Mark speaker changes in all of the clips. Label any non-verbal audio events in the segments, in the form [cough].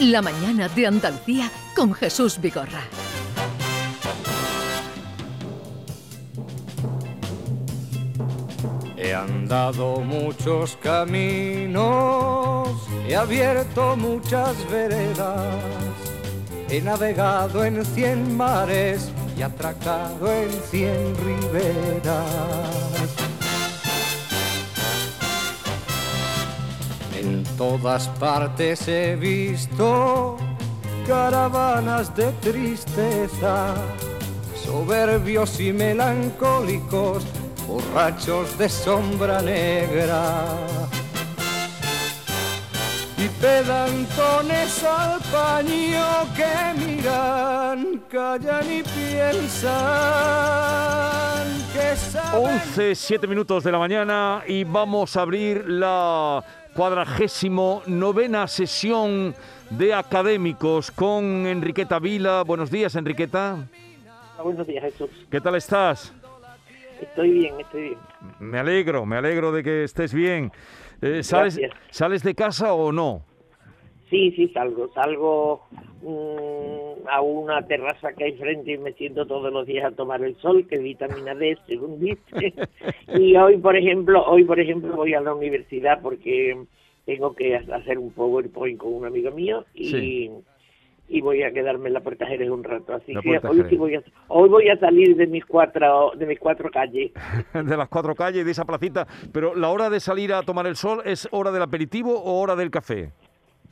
Speaker 1: La mañana de Andalucía con Jesús Vigorra.
Speaker 2: He andado muchos caminos, he abierto muchas veredas, he navegado en cien mares y atracado en cien riberas. Todas partes he visto caravanas de tristeza, soberbios y melancólicos, borrachos de sombra negra. Y pedantones al paño que miran, callan y piensan que saben
Speaker 3: 11, 7 minutos de la mañana y vamos a abrir la cuadragésimo novena sesión de académicos con Enriqueta Vila. Buenos días, Enriqueta.
Speaker 4: Buenos días, Jesús.
Speaker 3: ¿Qué tal estás?
Speaker 4: Estoy bien, estoy bien.
Speaker 3: Me alegro, me alegro de que estés bien. Eh, ¿sales. ¿Sales de casa o no?
Speaker 4: Sí, sí, salgo. Salgo mm, a una terraza que hay frente y me siento todos los días a tomar el sol, que es vitamina D, según [laughs] dice. y hoy, por ejemplo, hoy, por ejemplo, voy a la universidad porque tengo que hacer un PowerPoint con un amigo mío y...
Speaker 3: Sí.
Speaker 4: Y voy a quedarme en la Puerta Jerez un rato, así
Speaker 3: La
Speaker 4: que hoy sí voy a, hoy voy a salir de mis cuatro de mis cuatro calles. [laughs]
Speaker 3: de las cuatro calles, de esa placita. Pero la hora de salir a tomar el sol es hora del aperitivo o hora del café.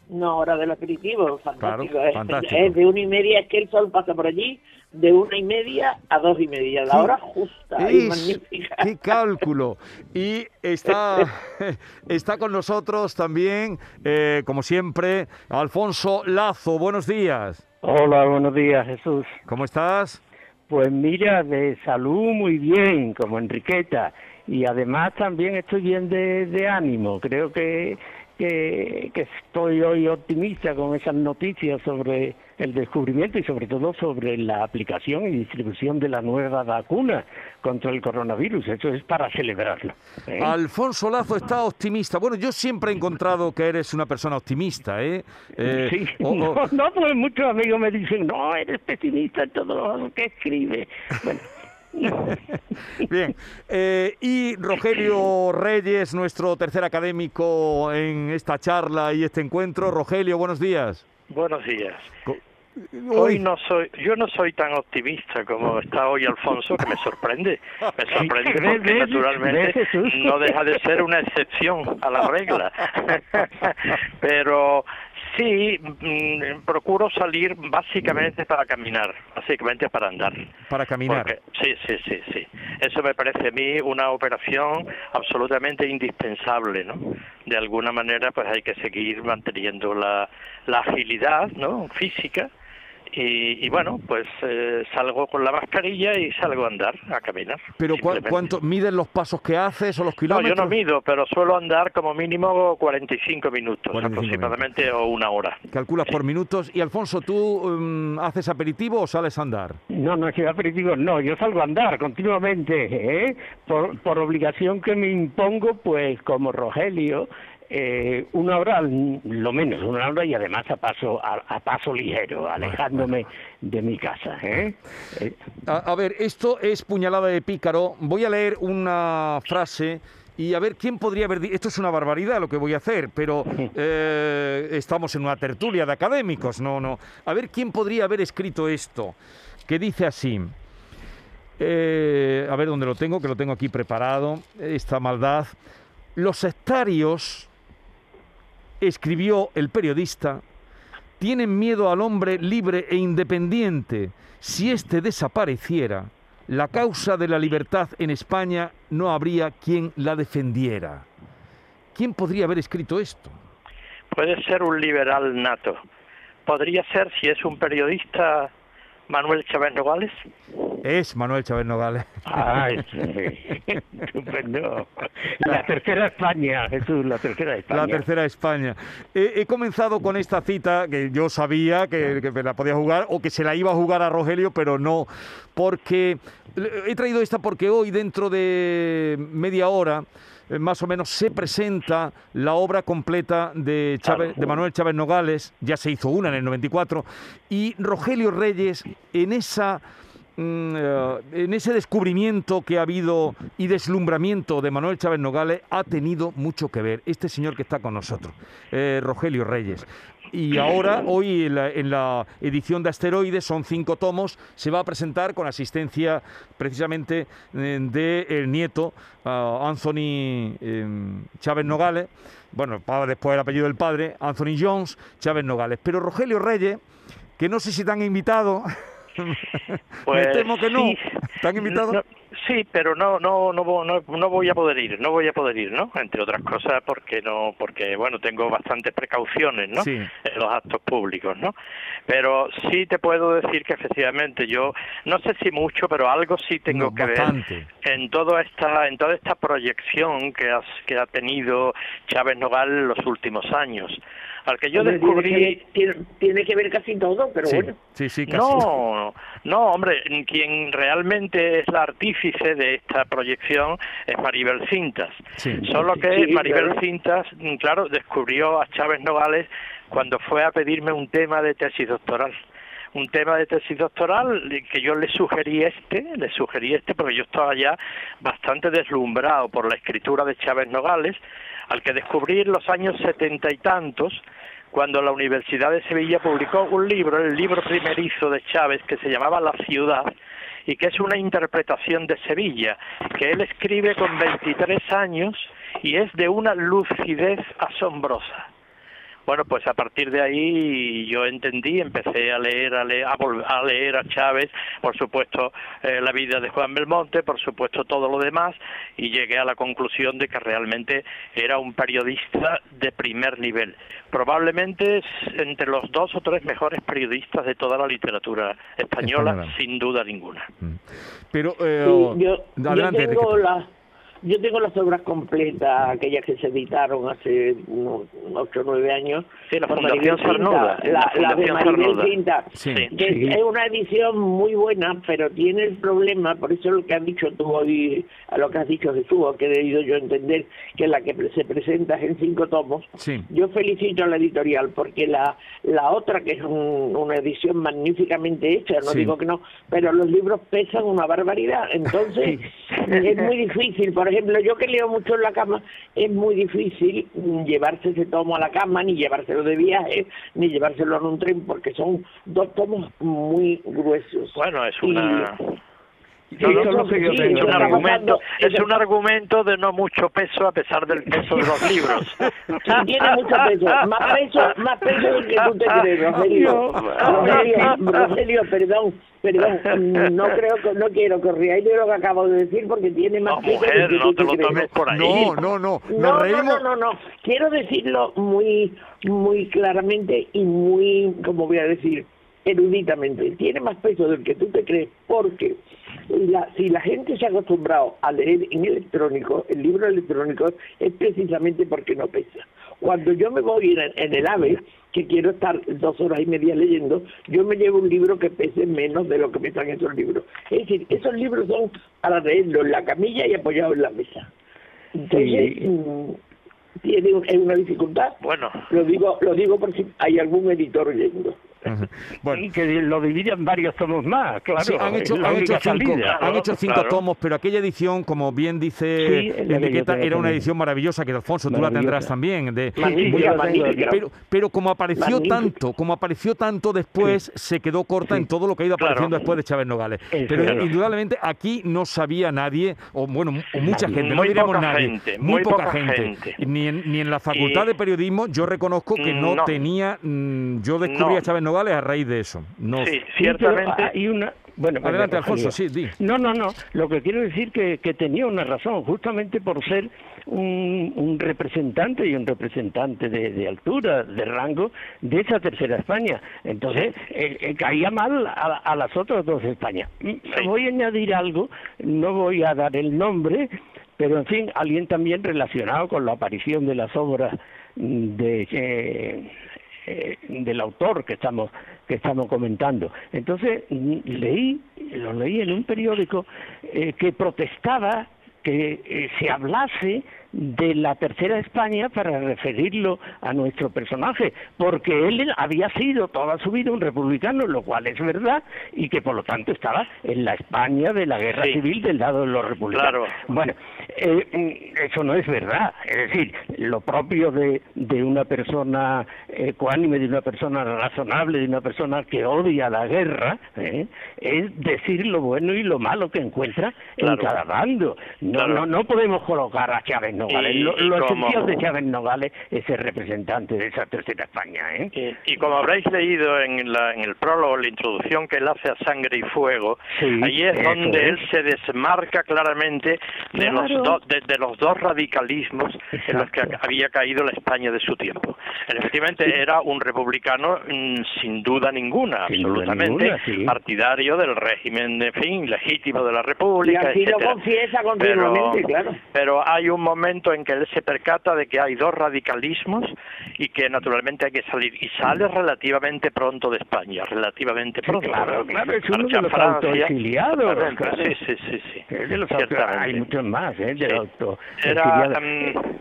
Speaker 4: No, hora del aperitivo, fantástico.
Speaker 3: Claro,
Speaker 4: es,
Speaker 3: fantástico.
Speaker 4: es de una y media, es que el sol pasa por allí, de una y media a dos y media, la hora justa y
Speaker 3: Es-
Speaker 4: magnífica.
Speaker 3: ¡Qué cálculo! Y está, [laughs] está con nosotros también, eh, como siempre, Alfonso Lazo. Buenos días.
Speaker 5: Hola, buenos días, Jesús.
Speaker 3: ¿Cómo estás?
Speaker 5: Pues mira, de salud muy bien, como Enriqueta, y además también estoy bien de, de ánimo. Creo que, que, que estoy hoy optimista con esas noticias sobre el descubrimiento y sobre todo sobre la aplicación y distribución de la nueva vacuna contra el coronavirus. Eso es para celebrarlo. ¿eh?
Speaker 3: Alfonso Lazo está optimista. Bueno, yo siempre he encontrado que eres una persona optimista, ¿eh? Eh,
Speaker 5: sí, [laughs] no, no, pues muchos amigos me dicen, no, eres pesimista en todo lo que escribe. Bueno, [laughs]
Speaker 3: Bien, eh, y Rogelio Reyes, nuestro tercer académico en esta charla y este encuentro. Rogelio, buenos días.
Speaker 6: Buenos días.
Speaker 3: Co-
Speaker 6: Hoy no soy, yo no soy tan optimista como está hoy Alfonso, que me sorprende. Me [laughs] sorprende
Speaker 5: ¿Ves,
Speaker 6: porque naturalmente no deja de ser una excepción a la regla. [laughs] Pero sí, mm, procuro salir básicamente para caminar, básicamente para andar.
Speaker 3: Para caminar.
Speaker 6: Porque- sí, sí, sí, sí. Eso me parece a mí una operación absolutamente indispensable, ¿no? De alguna manera, pues hay que seguir manteniendo la, la agilidad, ¿no? Física. Y, y bueno, pues eh, salgo con la mascarilla y salgo a andar, a caminar.
Speaker 3: Pero ¿cu-
Speaker 6: simplemente.
Speaker 3: ¿cuánto miden los pasos que haces o los
Speaker 6: No,
Speaker 3: kilómetros?
Speaker 6: yo no mido, pero suelo andar como mínimo 45 minutos
Speaker 3: 45
Speaker 6: aproximadamente o una hora.
Speaker 3: Calculas por minutos. Y Alfonso, ¿tú mm, haces aperitivo o sales a andar?
Speaker 5: No, no, que aperitivo, no, yo salgo a andar continuamente, ¿eh? Por, por obligación que me impongo, pues como Rogelio, eh, una hora, lo menos, una hora y además a paso, a, a paso ligero, alejándome de mi casa, ¿eh? Eh,
Speaker 3: A, a ver, esto es puñalada de pícaro. Voy a leer una frase y a ver quién podría haber dicho. Esto es una barbaridad lo que voy a hacer, pero [laughs] eh, estamos en una tertulia de académicos, no, no. A ver quién podría haber escrito esto, que dice así. eh, a ver dónde lo tengo, que lo tengo aquí preparado. Esta maldad. Los sectarios, escribió el periodista, tienen miedo al hombre libre e independiente. Si éste desapareciera, la causa de la libertad en España no habría quien la defendiera. ¿Quién podría haber escrito esto?
Speaker 6: Puede ser un liberal nato. Podría ser, si es un periodista, Manuel Chávez Nogales.
Speaker 3: Es Manuel Chávez Nogales.
Speaker 5: Ay, [laughs] sí, estupendo. La tercera España, Jesús, la tercera España.
Speaker 3: La tercera España. He, he comenzado con esta cita que yo sabía que, que me la podía jugar o que se la iba a jugar a Rogelio, pero no, porque he traído esta porque hoy, dentro de media hora, eh, más o menos se presenta la obra completa de, Chávez- de Manuel Chávez Nogales, ya se hizo una en el 94, y Rogelio Reyes en esa en ese descubrimiento que ha habido y deslumbramiento de Manuel Chávez Nogales ha tenido mucho que ver este señor que está con nosotros, eh, Rogelio Reyes. Y ahora, hoy en la, edición de Asteroides, son cinco tomos, se va a presentar con asistencia precisamente del de el nieto, ah, Anthony Chávez Nogales, bueno, después el apellido del padre, Anthony Jones Chávez Nogales. Pero Rogelio Reyes, que no sé si te han invitado, [laughs]
Speaker 6: Pues
Speaker 3: me temo que no.
Speaker 6: sí.
Speaker 3: ¿Te han invitado?
Speaker 6: No, sí, pero no, no, no, no, no voy a poder ir, no voy a poder ir, ¿no? Entre otras cosas porque no, porque bueno, tengo bastantes precauciones, ¿no?
Speaker 3: Sí.
Speaker 6: En los actos públicos, ¿no? Pero sí te puedo decir que efectivamente yo, no sé si mucho, pero algo sí tengo
Speaker 3: No,
Speaker 6: que
Speaker 3: bastante.
Speaker 6: ver en toda esta, en toda esta proyección que, has, que ha tenido Chávez Nogal en los últimos años. Al que yo
Speaker 4: Hombre, tiene
Speaker 6: descubrí
Speaker 4: que ver- Tiene, tiene que ver casi todo, pero
Speaker 3: Sí,
Speaker 4: bueno.
Speaker 3: sí, sí, casi.
Speaker 6: no, no, hombre, quien realmente es la artífice de esta proyección es Maribel Cintas.
Speaker 3: Sí.
Speaker 6: Solo que
Speaker 4: Sí,
Speaker 6: Maribel
Speaker 4: claro.
Speaker 6: Cintas, mm, claro, descubrió a Chávez Nogales cuando fue a pedirme un tema de tesis doctoral. Un tema de tesis doctoral que yo le sugerí este, le sugerí este porque yo estaba ya bastante deslumbrado por la escritura de Chávez Nogales, al que descubrí en los años setenta y tantos, cuando la Universidad de Sevilla publicó un libro, el libro primerizo de Chávez, que se llamaba La ciudad, y que es una interpretación de Sevilla, que él escribe con 23 años y es de una lucidez asombrosa. Bueno, pues a partir de ahí yo entendí, empecé a leer, a leer, a, vol- a leer a Chávez, por supuesto eh, la vida de Juan Belmonte, por supuesto todo lo demás, y llegué a la conclusión de que realmente era un periodista de primer nivel. Probablemente es entre los dos o tres mejores periodistas de toda la literatura española,
Speaker 3: Española.
Speaker 6: sin duda ninguna.
Speaker 3: Pero, eh,
Speaker 4: Sí, yo, yo
Speaker 3: adelante,
Speaker 4: tengo
Speaker 3: Enrique.
Speaker 4: Yo tengo las obras completas, aquellas que se editaron hace unos ocho o nueve años.
Speaker 6: Sí, la Fundación Sarnuda,
Speaker 4: La,
Speaker 6: la
Speaker 4: la de Maribel. Cinta,
Speaker 3: Sí.
Speaker 4: que
Speaker 5: Sí.
Speaker 4: es una edición muy buena, pero tiene el problema, por eso lo que has dicho tú hoy, a lo que has dicho Jesús, o que he querido yo entender, que la que pre- se presenta es en cinco tomos,
Speaker 3: Sí.
Speaker 4: yo felicito a la editorial porque la, la otra, que es un- una edición magníficamente hecha, no
Speaker 3: Sí.
Speaker 4: digo que no, pero los libros pesan una barbaridad. Entonces, [laughs] es muy difícil. Por ejemplo, yo que leo mucho en la cama, es muy difícil llevarse ese tomo a la cama, ni llevárselo de viaje, ni llevárselo en un tren, porque son dos tomos muy gruesos.
Speaker 6: Bueno, es
Speaker 4: Y-
Speaker 6: una...
Speaker 4: Sí,
Speaker 5: No, no,
Speaker 4: sí,
Speaker 5: tengo
Speaker 6: Es un argumento, es un argumento de no mucho peso a pesar del peso de los libros.
Speaker 4: Sí, tiene mucho peso, más peso, más peso del que tú te crees, Rogelio. Rogelio, Rogelio, perdón, perdón, [laughs] no creo que, no quiero riáis de lo que acabo de decir porque tiene más
Speaker 6: No,
Speaker 4: peso
Speaker 6: mujer,
Speaker 4: que
Speaker 6: no
Speaker 4: tú
Speaker 6: te lo tomes por ahí.
Speaker 3: No, no, no.
Speaker 4: No, no, no, no. Quiero decirlo muy, muy claramente y muy, como voy a decir, eruditamente. Tiene más peso del que tú te crees porque la- si la gente se ha acostumbrado a leer en electrónico, el libro electrónico es precisamente porque no pesa. Cuando yo me voy en, en el AVE, que quiero estar dos horas y media leyendo, yo me llevo un libro que pese menos de lo que pesan esos libros. Es decir, esos libros son para leerlo en la camilla y apoyado en la mesa. Entonces,
Speaker 5: Sí.
Speaker 4: mm, tiene una dificultad.
Speaker 6: Bueno,
Speaker 4: Lo digo, lo digo por si hay algún editor oyendo. [laughs]
Speaker 3: Bueno,
Speaker 5: Y que lo dividen varios tomos más, claro.
Speaker 3: Sí, han hecho,
Speaker 5: es
Speaker 3: han hecho cinco,
Speaker 5: salida.
Speaker 3: han
Speaker 6: Claro,
Speaker 3: hecho cinco
Speaker 6: claro.
Speaker 3: tomos, pero aquella edición, como bien dice
Speaker 5: Sí, es
Speaker 3: Enriqueta, era una
Speaker 5: también.
Speaker 3: edición maravillosa que Alfonso tú la tendrás también. De,
Speaker 5: tengo.
Speaker 3: pero, pero como apareció
Speaker 4: Magnífica.
Speaker 3: tanto, como apareció tanto después, se quedó corta
Speaker 5: Sí.
Speaker 3: en todo lo que ha ido
Speaker 6: Claro.
Speaker 3: apareciendo después de Chávez Nogales.
Speaker 5: Eso
Speaker 3: Pero
Speaker 5: es.
Speaker 3: indudablemente aquí no sabía nadie, o bueno, o mucha gente, no
Speaker 6: Muy
Speaker 3: diremos
Speaker 6: poca
Speaker 3: nadie,
Speaker 6: gente,
Speaker 3: muy,
Speaker 6: muy
Speaker 3: poca
Speaker 6: poca
Speaker 3: gente.
Speaker 6: gente.
Speaker 3: Ni, en, ni en la facultad
Speaker 6: Y-
Speaker 3: de periodismo yo reconozco que no,
Speaker 6: No.
Speaker 3: tenía, mm, yo descubrí
Speaker 6: No.
Speaker 3: a Chávez Nogales a raíz de eso. No,
Speaker 6: sí,
Speaker 5: Sí,
Speaker 6: ciertamente.
Speaker 5: hay una... Bueno,
Speaker 3: Adelante,
Speaker 5: Rogelio.
Speaker 3: Alfonso, sí, di.
Speaker 5: No, no, no. Lo que quiero decir que, que tenía una razón, justamente por ser un, un representante y un representante de, de altura, de rango, de esa tercera España. Entonces, eh, eh, caía mal a, a las otras dos Españas. Mm, Voy a añadir algo, no voy a dar el nombre, pero en fin, alguien también relacionado con la aparición de las obras de... eh, eh, del autor que estamos que estamos comentando. Entonces leí, lo leí en un periódico eh, que protestaba que eh, se hablase de la tercera España para referirlo a nuestro personaje, porque él había sido toda su vida un republicano, lo cual es verdad, y que por lo tanto estaba en la España de la guerra
Speaker 6: Sí.
Speaker 5: civil del lado de los republicanos.
Speaker 6: Claro.
Speaker 5: Bueno, eh, mm, eso no es verdad. Es decir, lo propio de, de una persona ecuánime, de una persona razonable, de una persona que odia la guerra, ¿eh? es decir lo bueno y lo malo que encuentra en cada bando. No,
Speaker 6: Claro.
Speaker 5: no, no podemos colocar a Chávez Nogales.
Speaker 6: Y-
Speaker 5: lo
Speaker 6: y
Speaker 5: lo
Speaker 6: como-
Speaker 5: de Chávez [laughs] Nogales es el representante de esa tercera España. ¿eh?
Speaker 6: Y, y como habréis leído en, la- en el prólogo, la introducción que él hace a Sangre y Fuego,
Speaker 5: Sí,
Speaker 6: ahí es donde
Speaker 5: es.
Speaker 6: él se desmarca claramente de,
Speaker 5: Claro.
Speaker 6: los, do- de, de los dos radicalismos en los que había caído la España de su tiempo. Él efectivamente era un republicano mm, sin duda ninguna,
Speaker 5: Sin duda
Speaker 6: absolutamente
Speaker 5: ninguna, sí.
Speaker 6: partidario del régimen, en fin, legítimo de la
Speaker 4: Y
Speaker 6: República,
Speaker 4: así lo confiesa continuamente, claro.
Speaker 6: Pero hay un momento en que él se percata de que hay dos radicalismos y que naturalmente hay que salir. Y sale relativamente pronto de España, relativamente
Speaker 5: Sí,
Speaker 6: pronto.
Speaker 5: claro, claro, es uno
Speaker 6: Marcha
Speaker 5: de los autoexiliados, claro.
Speaker 6: Sí, sí, sí. sí.
Speaker 5: Es de los auto- hay muchos más, ¿eh? De
Speaker 6: Sí.
Speaker 5: auto-
Speaker 6: Era...
Speaker 5: exiliados.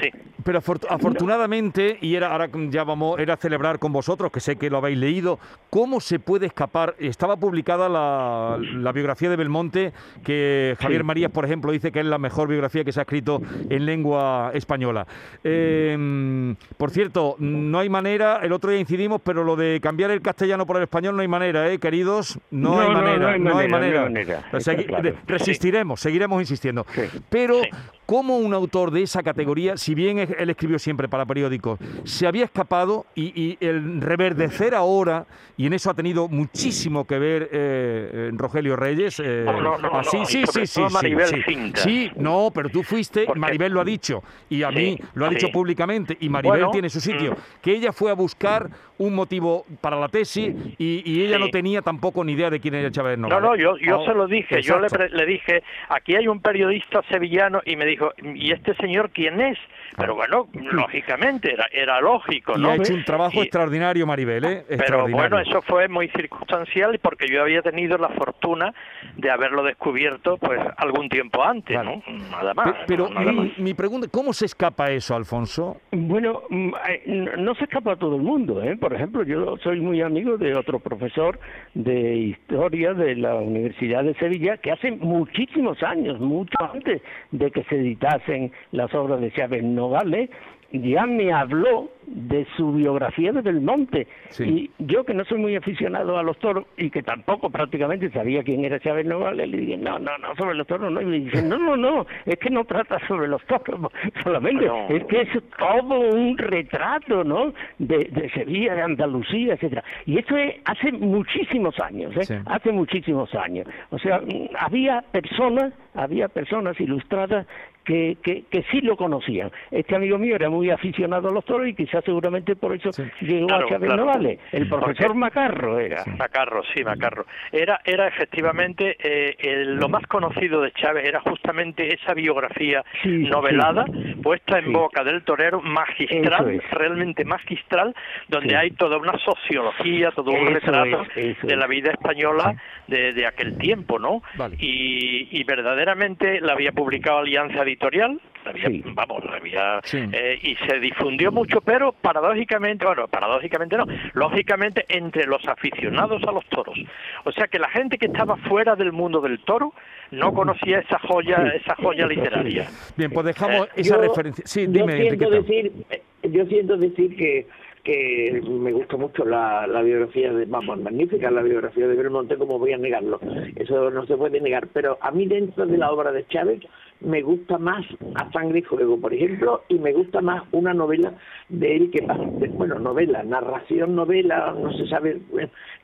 Speaker 6: Sí.
Speaker 3: Pero afor- afortunadamente, y era, ahora ya vamos, era celebrar con vosotros, que sé que lo habéis leído, ¿cómo se puede escapar? Estaba publicada la, la biografía de Belmonte, que Javier
Speaker 5: Sí.
Speaker 3: Marías, por ejemplo, dice que es la mejor biografía que se ha escrito en lengua española. Eh, por cierto, no hay manera, el otro día incidimos, pero lo de cambiar el castellano por el español no hay manera, ¿eh, queridos? No,
Speaker 5: No,
Speaker 3: hay manera,
Speaker 5: no hay
Speaker 3: no hay
Speaker 5: manera, no
Speaker 3: manera.
Speaker 5: hay manera,
Speaker 3: O sea,
Speaker 5: está
Speaker 3: que-
Speaker 5: claro.
Speaker 3: resistiremos, seguiremos insistiendo.
Speaker 5: Sí.
Speaker 3: Pero. ¿cómo un autor de esa categoría, si bien él escribió siempre para periódicos, se había escapado y, y el reverdecer ahora, y en eso ha tenido muchísimo que ver eh, eh, Rogelio Reyes? eh,
Speaker 6: No, no, no,
Speaker 3: ah, sí, sí, sí, sí,
Speaker 6: todo
Speaker 3: sí,
Speaker 6: Maribel
Speaker 3: sí.
Speaker 6: Cinta.
Speaker 3: Sí, no, pero tú fuiste, Maribel lo ha dicho, y a
Speaker 6: Sí,
Speaker 3: mí lo ha dicho
Speaker 6: sí.
Speaker 3: públicamente, y Maribel
Speaker 6: Bueno,
Speaker 3: tiene su sitio,
Speaker 6: mm.
Speaker 3: que ella fue a buscar un motivo para la tesis y, y ella no tenía tampoco ni idea de quién era Chávez
Speaker 6: No, no, yo, yo
Speaker 3: Oh,
Speaker 6: se lo dije, yo le, le dije, aquí hay un periodista sevillano y me dijo, ¿y este señor quién es? Pero bueno, [laughs] lógicamente, era, era lógico,
Speaker 3: Y
Speaker 6: ¿no?
Speaker 3: ha hecho un trabajo
Speaker 6: Y-
Speaker 3: extraordinario, Maribel, ¿eh?
Speaker 6: Pero
Speaker 3: Extraordinario.
Speaker 6: bueno, eso fue muy circunstancial porque yo había tenido la fortuna de haberlo descubierto pues algún tiempo antes,
Speaker 3: Claro.
Speaker 6: ¿no? Nada más.
Speaker 3: Pe- Pero
Speaker 6: nada más.
Speaker 3: mi, mi pregunta, ¿cómo se escapa eso, Alfonso?
Speaker 5: Bueno, mm, eh, no- no se escapa a todo el mundo, ¿eh? Por ejemplo, yo soy muy amigo de otro profesor de historia de la Universidad de Sevilla que hace muchísimos años, mucho antes de que se editasen las obras de Chávez Nogales, ya me habló de su biografía de Belmonte.
Speaker 3: Sí.
Speaker 5: Y yo que no soy muy aficionado a los toros y que tampoco prácticamente sabía quién era Chávez Nogales, le dije, no, no, no, sobre los toros no. Y me dice, no, no, no, es que no trata sobre los toros [laughs] solamente,
Speaker 6: No.
Speaker 5: es que es todo un retrato, ¿no? De, de Sevilla, de Andalucía, etcétera. Y eso es hace muchísimos años, ¿eh?
Speaker 3: Sí.
Speaker 5: Hace muchísimos años. O sea, había personas, había personas ilustradas que, que, que sí lo conocían. Este amigo mío era muy aficionado a los toros y quizás seguramente por eso
Speaker 3: Sí.
Speaker 5: llegó
Speaker 6: Claro,
Speaker 5: a Chávez
Speaker 6: claro.
Speaker 5: El profesor
Speaker 6: Porque-
Speaker 5: Macarro era.
Speaker 6: Macarro, sí, Macarro. Era, era efectivamente eh, el- lo más conocido de Chávez era justamente esa biografía
Speaker 5: Sí,
Speaker 6: novelada puesta en
Speaker 5: Sí.
Speaker 6: boca del torero magistral,
Speaker 5: es.
Speaker 6: realmente magistral, donde
Speaker 5: Sí.
Speaker 6: hay toda una sociología, todo un
Speaker 5: Eso
Speaker 6: retrato
Speaker 5: es,
Speaker 6: de la vida española de, de aquel tiempo, ¿no?
Speaker 3: Vale.
Speaker 6: Y, y verdaderamente la había publicado Alianza Editorial, había-
Speaker 5: Sí.
Speaker 6: vamos, la había,
Speaker 3: Sí.
Speaker 6: eh, y se difundió mucho, pero paradójicamente, bueno, paradójicamente no, lógicamente entre los aficionados a los toros. O sea que la gente que estaba fuera del mundo del toro no conocía esa joya,
Speaker 5: Sí.
Speaker 6: esa joya literaria.
Speaker 3: Bien, pues dejamos
Speaker 6: Eh,
Speaker 3: esa
Speaker 4: Yo-
Speaker 3: referencia. Sí,
Speaker 4: yo siento decir, eh, yo siento decir que que me gusta mucho la, la biografía de, vamos, magnífica la biografía de Belmonte, como voy a negarlo, eso no se puede negar, pero a mí dentro de la obra de Chávez me gusta más A Sangre y Fuego, por ejemplo, y me gusta más una novela de él que pasa, bueno, novela, narración, novela, no se sabe,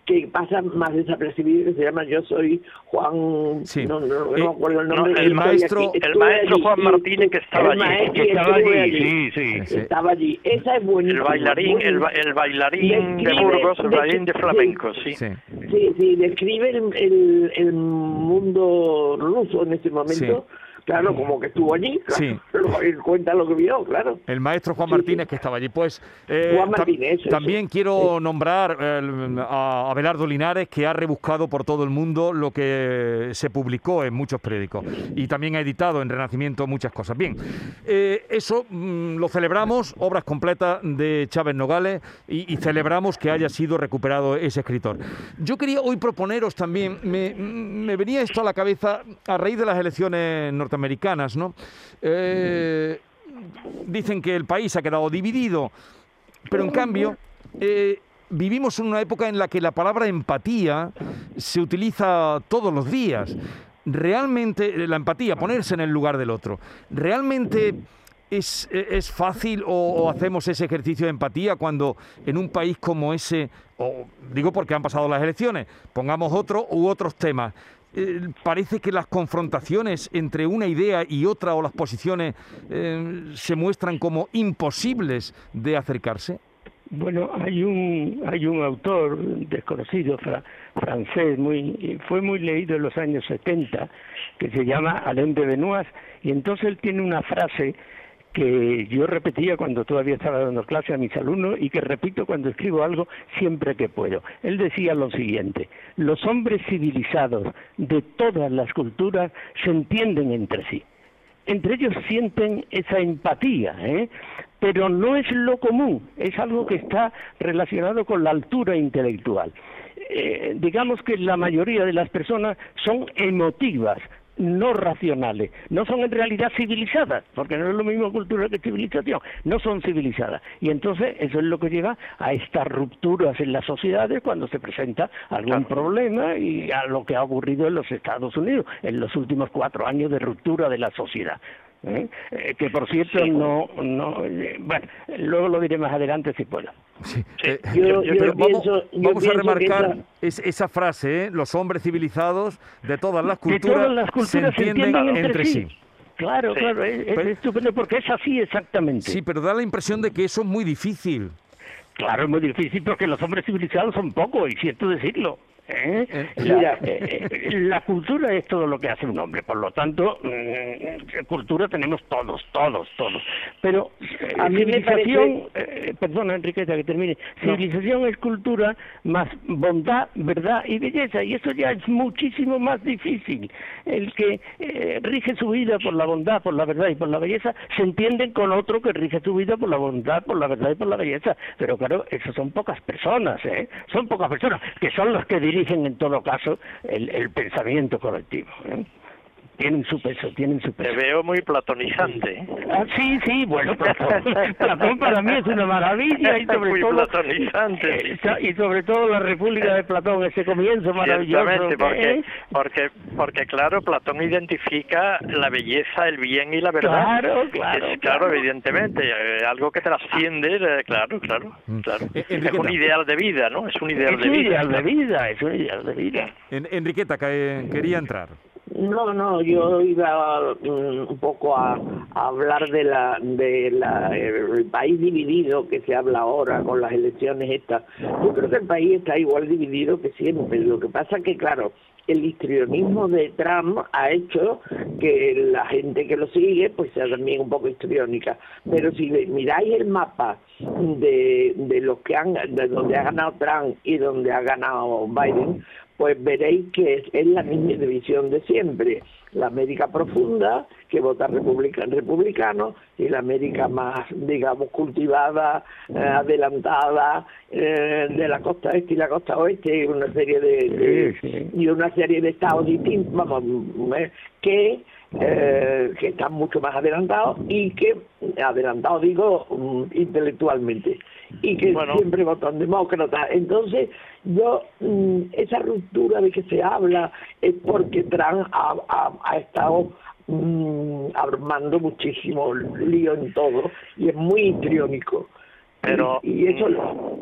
Speaker 4: que pasa más desapercibido, que se llama Yo soy Juan,
Speaker 3: Sí.
Speaker 4: no, no, no
Speaker 3: Eh,
Speaker 4: me acuerdo el
Speaker 6: no,
Speaker 4: nombre,
Speaker 6: el
Speaker 3: maestro-
Speaker 4: aquí,
Speaker 6: el maestro
Speaker 4: allí,
Speaker 6: Juan Martínez que estaba
Speaker 4: el
Speaker 6: allí.
Speaker 4: maestro
Speaker 5: Que estaba allí, sí, sí.
Speaker 4: Estaba allí. Esa es
Speaker 6: El
Speaker 4: buenísima.
Speaker 6: bailarín, el, el bailarín de Burgos, el bailarín de flamenco, sí.
Speaker 3: Sí.
Speaker 4: Sí, sí, describe el, el, el mundo ruso en este momento, Claro, como que estuvo allí, claro.
Speaker 3: Sí. [laughs]
Speaker 4: Cuenta lo que vio, claro.
Speaker 3: El maestro Juan Martínez
Speaker 4: sí.
Speaker 3: que estaba allí. Pues eh,
Speaker 4: Juan Martínez,
Speaker 3: también quiero nombrar eh, a Abelardo Linares que ha rebuscado por todo el mundo lo que se publicó en muchos periódicos y también ha editado en Renacimiento muchas cosas. Bien, eh, eso mm, lo celebramos, obras completas de Chávez Nogales y, y celebramos que haya sido recuperado ese escritor. Yo quería hoy proponeros también, me, me venía esto a la cabeza a raíz de las elecciones norteamericanas, ¿no? Eh, dicen que el país ha quedado dividido, pero en cambio eh, vivimos en una época en la que la palabra empatía se utiliza todos los días. Realmente, eh, la empatía, ponerse en el lugar del otro, realmente es, es fácil o, o hacemos ese ejercicio de empatía cuando en un país como ese, o digo porque han pasado las elecciones, pongamos otro u otros temas, eh, parece que las confrontaciones entre una idea y otra o las posiciones eh, se muestran como imposibles de acercarse.
Speaker 5: Bueno, hay un hay un autor desconocido fra- francés muy fue muy leído en los años 70 que se llama Alain de Benoist y entonces él tiene una frase que yo repetía cuando todavía estaba dando clase a mis alumnos y que repito cuando escribo algo siempre que puedo. Él decía lo siguiente, los hombres civilizados de todas las culturas se entienden entre sí entre ellos sienten esa empatía, ¿eh? pero no es lo común, es algo que está relacionado con la altura intelectual. Eh, digamos que la mayoría de las personas son emotivas, no racionales, no son en realidad civilizadas, porque no es lo mismo cultura que civilización, no son civilizadas. Y entonces eso es lo que lleva a estas rupturas en las sociedades cuando se presenta algún problema y a lo que ha ocurrido en los Estados Unidos en los últimos cuatro años de ruptura de la sociedad. ¿Eh? Eh, que por cierto no, no eh, bueno, luego lo diré más adelante si puedo.
Speaker 3: Sí, eh,
Speaker 4: Yo-
Speaker 3: pero
Speaker 4: yo
Speaker 3: vamos,
Speaker 4: pienso- yo
Speaker 3: vamos a remarcar
Speaker 4: esa-
Speaker 3: es- esa frase, ¿eh? los hombres civilizados de todas las culturas,
Speaker 5: todas las culturas
Speaker 3: se entienden entre, sí.
Speaker 5: Claro,
Speaker 6: Sí.
Speaker 5: claro, es, es
Speaker 3: Pero-
Speaker 5: estupendo porque es así exactamente.
Speaker 3: Sí, pero da la impresión de que eso es muy difícil.
Speaker 5: Claro, es muy difícil porque los hombres civilizados son pocos, y cierto decirlo. ¿Eh?
Speaker 3: Eh,
Speaker 4: mira.
Speaker 5: eh, eh, la cultura es todo lo que hace un hombre, por lo tanto, mm, cultura tenemos todos, todos, todos. Pero
Speaker 4: A
Speaker 5: civilización, eh, perdona Enriqueta que termine,
Speaker 4: No.
Speaker 5: civilización es cultura más bondad, verdad y belleza, y eso ya es muchísimo más difícil. El que rige su vida por la bondad, por la verdad y por la belleza, se entienden con otro que rige su vida por la bondad, por la verdad y por la belleza. Pero claro, eso son pocas personas, ¿eh? Son pocas personas, que son los que dirigen en todo caso el, el pensamiento colectivo. ¿eh? Tienen su peso, tienen su
Speaker 6: Te
Speaker 5: peso.
Speaker 6: veo muy platonizante. ¿eh?
Speaker 5: Ah, sí, sí, bueno, Platón, [laughs] Platón para mí es una maravilla y sobre
Speaker 6: Muy
Speaker 5: todo
Speaker 6: platonizante.
Speaker 5: eh, y sobre todo la República de Platón, ese comienzo maravilloso.
Speaker 6: Porque,
Speaker 5: ¿eh?
Speaker 6: porque, porque claro, Platón identifica la belleza, el bien y la verdad.
Speaker 5: Claro, claro,
Speaker 6: Es-
Speaker 5: claro.
Speaker 6: evidentemente, algo que trasciende, claro, claro, claro.
Speaker 3: Eh,
Speaker 6: Es
Speaker 3: Enriqueta.
Speaker 6: un ideal de vida, ¿no? Es un ideal
Speaker 5: Es
Speaker 6: de
Speaker 5: un
Speaker 6: vida.
Speaker 5: ideal de vida, es un ideal de vida.
Speaker 3: En- Enriqueta, que quería entrar.
Speaker 4: No, no, yo iba mm, un poco a, a hablar de la de la el país dividido que se habla ahora con las elecciones estas. Yo creo que el país está igual dividido que siempre. Lo que pasa que claro, el histrionismo de Trump ha hecho que la gente que lo sigue pues sea también un poco histriónica. Pero si miráis el mapa de, de los que han de donde ha ganado Trump y donde ha ganado Biden, pues veréis que es, es la misma división de siempre. La América profunda, que vota republica- republicano, y la América más, digamos, cultivada, eh, adelantada, eh, de la costa este y la costa oeste, y una serie de, de-
Speaker 5: Sí, sí.
Speaker 4: y una serie de estados distintos, vamos, eh, que eh, que están mucho más adelantados y que, adelantados digo, mm, intelectualmente, y que
Speaker 6: Bueno.
Speaker 4: siempre votan demócratas. Entonces, yo, mm, esa ruptura de que se habla es porque Trump ha, ha- ha estado mm, armando muchísimo lío en todo y es muy histriónico.
Speaker 6: Pero-
Speaker 4: y, y eso lo-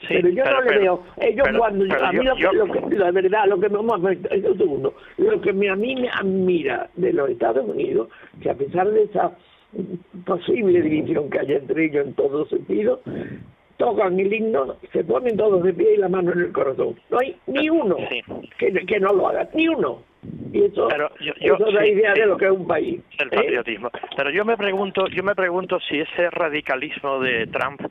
Speaker 6: Sí,
Speaker 4: pero yo no le
Speaker 6: pero-
Speaker 4: veo. Ellos
Speaker 6: pero-
Speaker 4: cuando a mí
Speaker 6: yo-
Speaker 4: lo, que-
Speaker 6: yo-
Speaker 4: lo que, la verdad, lo que me un segundo, lo que me, a mí me admira de los Estados Unidos, que a pesar de esa posible división que hay entre ellos en todos sentidos, tocan el himno, se ponen todos de pie y la mano en el corazón. No hay ni uno
Speaker 6: Sí.
Speaker 4: que, que no lo haga, ni uno. Y eso,
Speaker 6: Pero yo- yo-
Speaker 4: eso da
Speaker 6: sí,
Speaker 4: idea
Speaker 6: sí.
Speaker 4: de lo que es un país.
Speaker 6: el
Speaker 4: ¿eh?
Speaker 6: patriotismo. Pero yo me pregunto, yo me pregunto si ese radicalismo de Trump eh,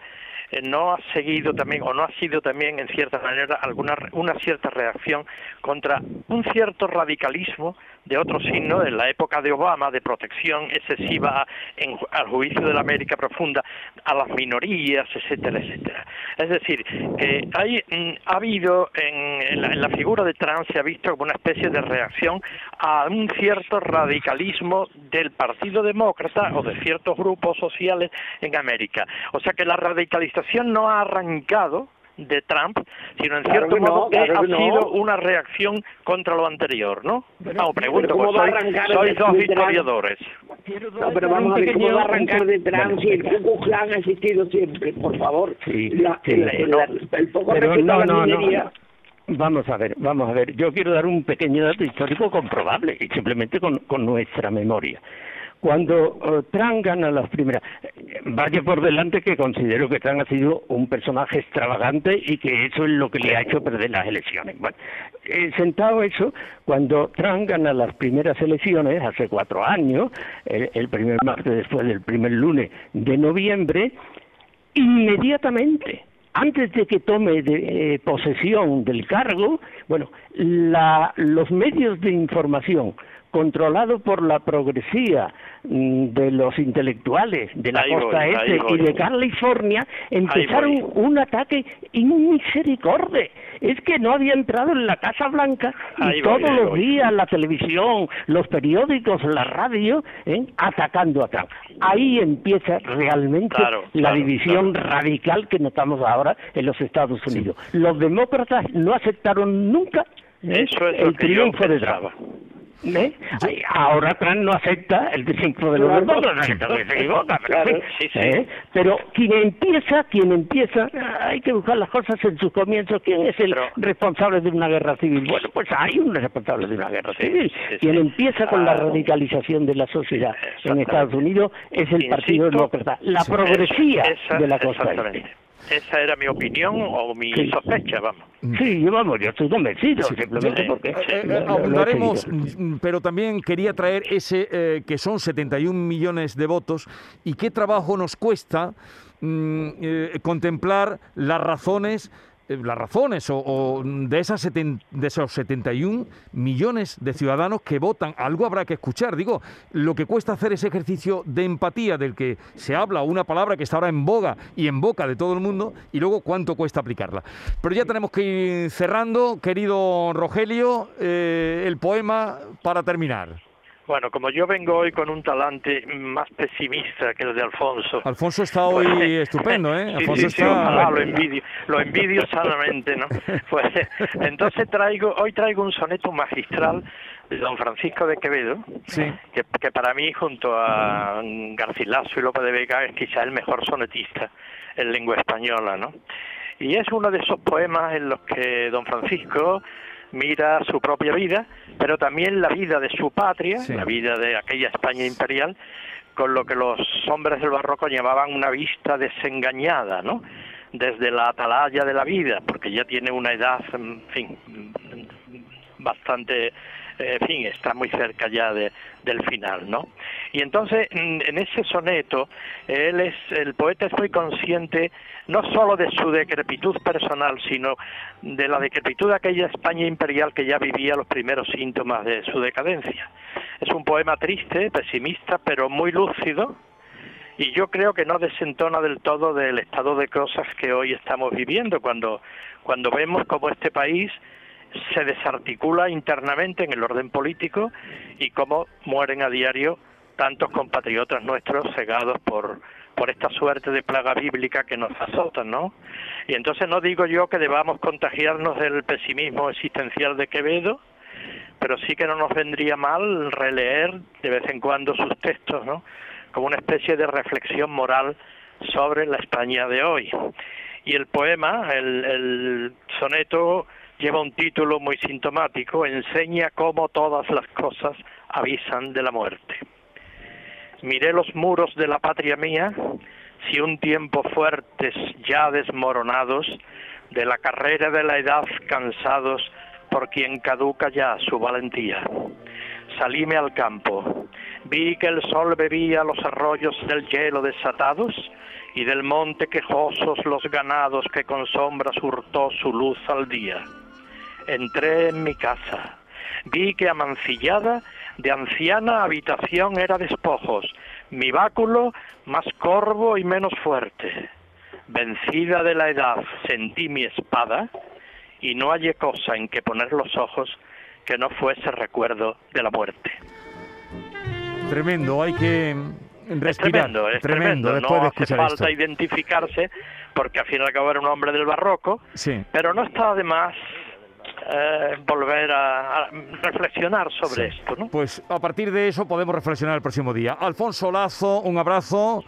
Speaker 6: no ha seguido también o no ha sido también en cierta manera alguna una cierta reacción contra un cierto radicalismo de otro signo en la época de Obama de protección excesiva en, al juicio de la América profunda a las minorías, etcétera, etcétera. Es decir, que hay mm, ha habido en, en la, en la figura de Trump se ha visto como una especie de reacción a un cierto radicalismo del Partido Demócrata o de ciertos grupos sociales en América. O sea que la radicalización no ha arrancado de Trump, sino en
Speaker 4: Claro
Speaker 6: cierto
Speaker 4: que no,
Speaker 6: modo que
Speaker 4: claro
Speaker 6: ha
Speaker 4: que no.
Speaker 6: sido una reacción contra lo anterior, ¿no? Vamos, pregunto,
Speaker 4: ¿cómo
Speaker 6: pues
Speaker 4: va a
Speaker 6: sois, dos historiadores.
Speaker 4: No, pero vamos a ver cómo va a arrancar de Trump si el Ku Klux Klan ha existido siempre, por favor.
Speaker 5: Sí,
Speaker 4: La-
Speaker 5: sí,
Speaker 4: el,
Speaker 5: pero-
Speaker 4: el- el poco
Speaker 5: Pero no,
Speaker 4: la
Speaker 5: no, no. Vamos a ver, vamos a ver. Yo quiero dar un pequeño dato histórico comprobable y simplemente con, con nuestra memoria. Cuando eh, Trump gana las primeras, vaya por delante que considero que Trump ha sido un personaje extravagante y que eso es lo que le ha hecho perder las elecciones. Bueno, eh, sentado eso, cuando Trump gana las primeras elecciones, hace cuatro años, el, el primer martes después del primer lunes de noviembre, inmediatamente, antes de que tome de, eh, posesión del cargo, bueno, la- los medios de información controlados por la progresía mm, de los intelectuales de la
Speaker 6: Ahí
Speaker 5: costa
Speaker 6: voy,
Speaker 5: este y de California empezaron un ataque inmisericorde. Es que no había entrado en la Casa Blanca y
Speaker 6: Ahí
Speaker 5: todos los
Speaker 6: voy.
Speaker 5: días la televisión, los periódicos, la radio, ¿eh? atacando a Trump. Ahí empieza realmente
Speaker 6: Claro,
Speaker 5: la
Speaker 6: claro,
Speaker 5: división
Speaker 6: claro.
Speaker 5: radical que notamos ahora en los Estados Unidos. Los demócratas no aceptaron nunca ¿eh?
Speaker 6: Eso es lo
Speaker 5: el
Speaker 6: yo
Speaker 5: triunfo de. Trump. ¿Eh? Ay, Ahora Trump no acepta el triunfo de los pero,
Speaker 6: sí.
Speaker 5: ¿eh? pero quien empieza, quien empieza, hay que buscar las cosas en sus comienzos. ¿Quién es el
Speaker 6: Pero-
Speaker 5: responsable de una guerra civil? Bueno, pues hay un responsable de una guerra civil.
Speaker 6: sí,
Speaker 5: quien
Speaker 6: sí.
Speaker 5: empieza con la
Speaker 6: Ah.
Speaker 5: radicalización de la sociedad en. Estados Unidos es el Partido Demócrata, la
Speaker 6: Sí.
Speaker 5: progresía de la costa este.
Speaker 6: Esa era mi opinión o mi
Speaker 5: Sí.
Speaker 6: sospecha, vamos.
Speaker 5: Sí, yo vamos, yo estoy convencido, simplemente
Speaker 6: Sí.
Speaker 5: porque
Speaker 3: Eh, eh,
Speaker 5: seguido.
Speaker 3: mm, pero también quería traer ese eh, que son 71 millones de votos y qué trabajo nos cuesta mm, eh, contemplar las razones las razones o de esas seten- de esos 71 millones de ciudadanos que votan algo habrá que escuchar. Digo lo que cuesta hacer ese ejercicio de empatía del que se habla una palabra que está ahora en boga y en boca de todo el mundo y luego cuánto cuesta aplicarla. Pero ya tenemos que ir cerrando querido Rogelio eh, el poema para terminar
Speaker 6: Bueno, como yo vengo hoy con un talante más pesimista que el de Alfonso.
Speaker 3: Alfonso está hoy
Speaker 6: Pues, [laughs]
Speaker 3: estupendo ¿eh?
Speaker 6: Sí,
Speaker 3: Alfonso
Speaker 6: sí, sí,
Speaker 3: está
Speaker 6: ojalá, lo envidio, lo envidio sanamente, ¿no? [laughs] Pues, entonces traigo, hoy traigo un soneto magistral de don Francisco de Quevedo,
Speaker 3: Sí.
Speaker 6: que, que para mí junto a Garcilaso y López de Vega es quizá el mejor sonetista en lengua española, ¿no? Y es uno de esos poemas en los que don Francisco mira su propia vida, pero también la vida de su patria,
Speaker 3: Sí.
Speaker 6: la vida de aquella España imperial, con lo que los hombres del barroco llamaban una vista desengañada, ¿no? Desde la atalaya de la vida, porque ya tiene una edad, en fin, bastante, en fin, está muy cerca ya de, del final, ¿no? Y entonces, mm, en ese soneto, él es, el poeta es muy consciente no solo de su decrepitud personal, sino de la decrepitud de aquella España imperial que ya vivía los primeros síntomas de su decadencia. Es un poema triste, pesimista, pero muy lúcido, y yo creo que no desentona del todo del estado de cosas que hoy estamos viviendo cuando cuando vemos cómo este país se desarticula internamente en el orden político y cómo mueren a diario tantos compatriotas nuestros cegados por por esta suerte de plaga bíblica que nos azota, ¿no? Y entonces no digo yo que debamos contagiarnos del pesimismo existencial de Quevedo, pero sí que no nos vendría mal releer de vez en cuando sus textos, ¿no? Como una especie de reflexión moral sobre la España de hoy. Y el poema, el, el soneto, lleva un título muy sintomático, enseña cómo todas las cosas avisan de la muerte. Miré los muros de la patria mía, si un tiempo fuertes ya desmoronados, de la carrera de la edad cansados, por quien caduca ya su valentía. salíme al campo. Vi que el sol bebía los arroyos del hielo desatados y del monte quejosos los ganados que con sombras hurtó su luz al día. Entré en mi casa. Vi que amancillada de anciana habitación era despojos, mi báculo más corvo y menos fuerte. Vencida de la edad sentí mi espada y no hallé cosa en que poner los ojos que no fuese recuerdo de la muerte.
Speaker 3: Tremendo, hay que respirar.
Speaker 6: Es tremendo, es tremendo. no hace falta
Speaker 3: esto.
Speaker 6: identificarse, porque al fin y al cabo era un hombre del barroco,
Speaker 3: Sí.
Speaker 6: pero no está de más eh, volver a, a reflexionar sobre
Speaker 3: Sí.
Speaker 6: esto, ¿no?
Speaker 3: Pues a partir de eso podemos reflexionar el próximo día. Alfonso Lazo, un abrazo.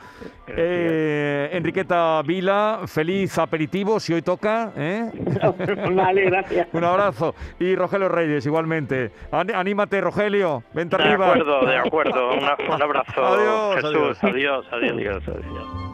Speaker 3: Eh, Enriqueta Vila, feliz aperitivo si hoy toca. ¿eh? [laughs]
Speaker 4: vale, gracias. [laughs]
Speaker 3: Un abrazo. Y Rogelio Reyes, igualmente. An- anímate, Rogelio. Vente
Speaker 6: De
Speaker 3: arriba.
Speaker 6: acuerdo, de [laughs] acuerdo. Un abrazo,
Speaker 3: Adiós,
Speaker 6: Jesús.
Speaker 3: adiós.
Speaker 6: adiós, adiós. adiós. adiós.